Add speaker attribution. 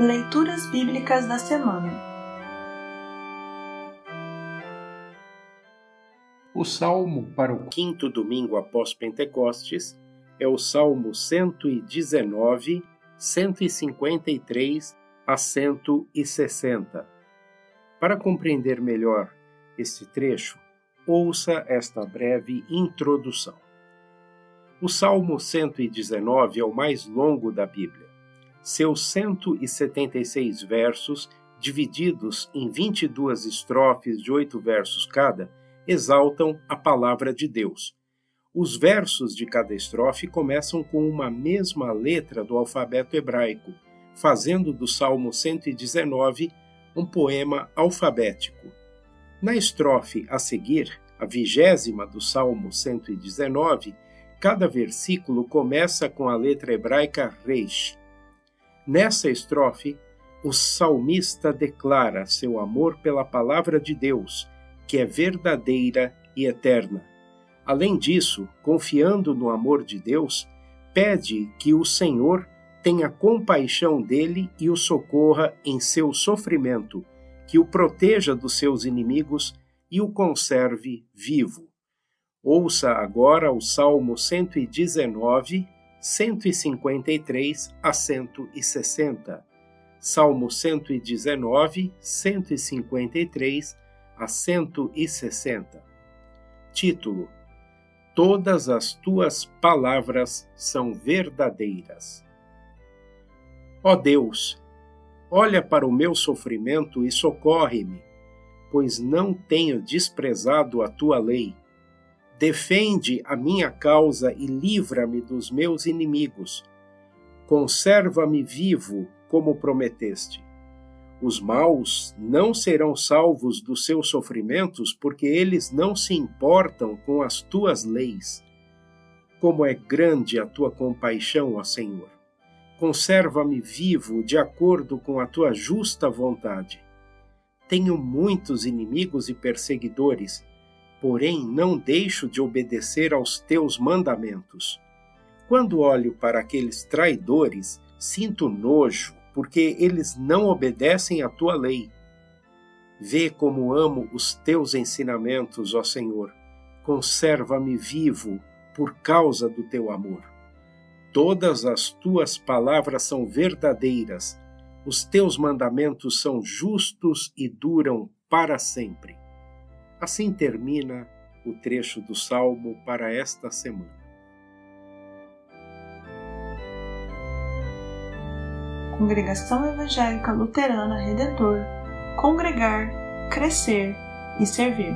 Speaker 1: Leituras Bíblicas da Semana
Speaker 2: O salmo para o quinto domingo após Pentecostes é o Salmo 119, 153 a 160. Para compreender melhor este trecho, ouça esta breve introdução. O Salmo 119 é o mais longo da Bíblia. Seus 176 versos, divididos em 22 estrofes de oito versos cada, exaltam a palavra de Deus. Os versos de cada estrofe começam com uma mesma letra do alfabeto hebraico, fazendo do Salmo 119 um poema alfabético. Na estrofe a seguir, a vigésima do Salmo 119, cada versículo começa com a letra hebraica Reish. Nessa estrofe, o salmista declara seu amor pela palavra de Deus, que é verdadeira e eterna. Além disso, confiando no amor de Deus, pede que o Senhor tenha compaixão dele e o socorra em seu sofrimento, que o proteja dos seus inimigos e o conserve vivo. Ouça agora o Salmo 119, 153 a 160. Salmo 119, 153 a 160. Título: Todas as tuas palavras são verdadeiras. Ó Deus, olha para o meu sofrimento e socorre-me, pois não tenho desprezado a tua lei Defende a minha causa e livra-me dos meus inimigos. Conserva-me vivo, como prometeste. Os maus não serão salvos dos seus sofrimentos, porque eles não se importam com as tuas leis. Como é grande a tua compaixão, ó Senhor! Conserva-me vivo de acordo com a tua justa vontade. Tenho muitos inimigos e perseguidores porém não deixo de obedecer aos teus mandamentos. Quando olho para aqueles traidores, sinto nojo, porque eles não obedecem à tua lei. Vê como amo os teus ensinamentos, ó Senhor. Conserva-me vivo por causa do teu amor. Todas as tuas palavras são verdadeiras, os teus mandamentos são justos e duram para sempre. Assim termina o trecho do Salmo para esta semana.
Speaker 1: Congregação Evangélica Luterana Redentor Congregar, Crescer e Servir.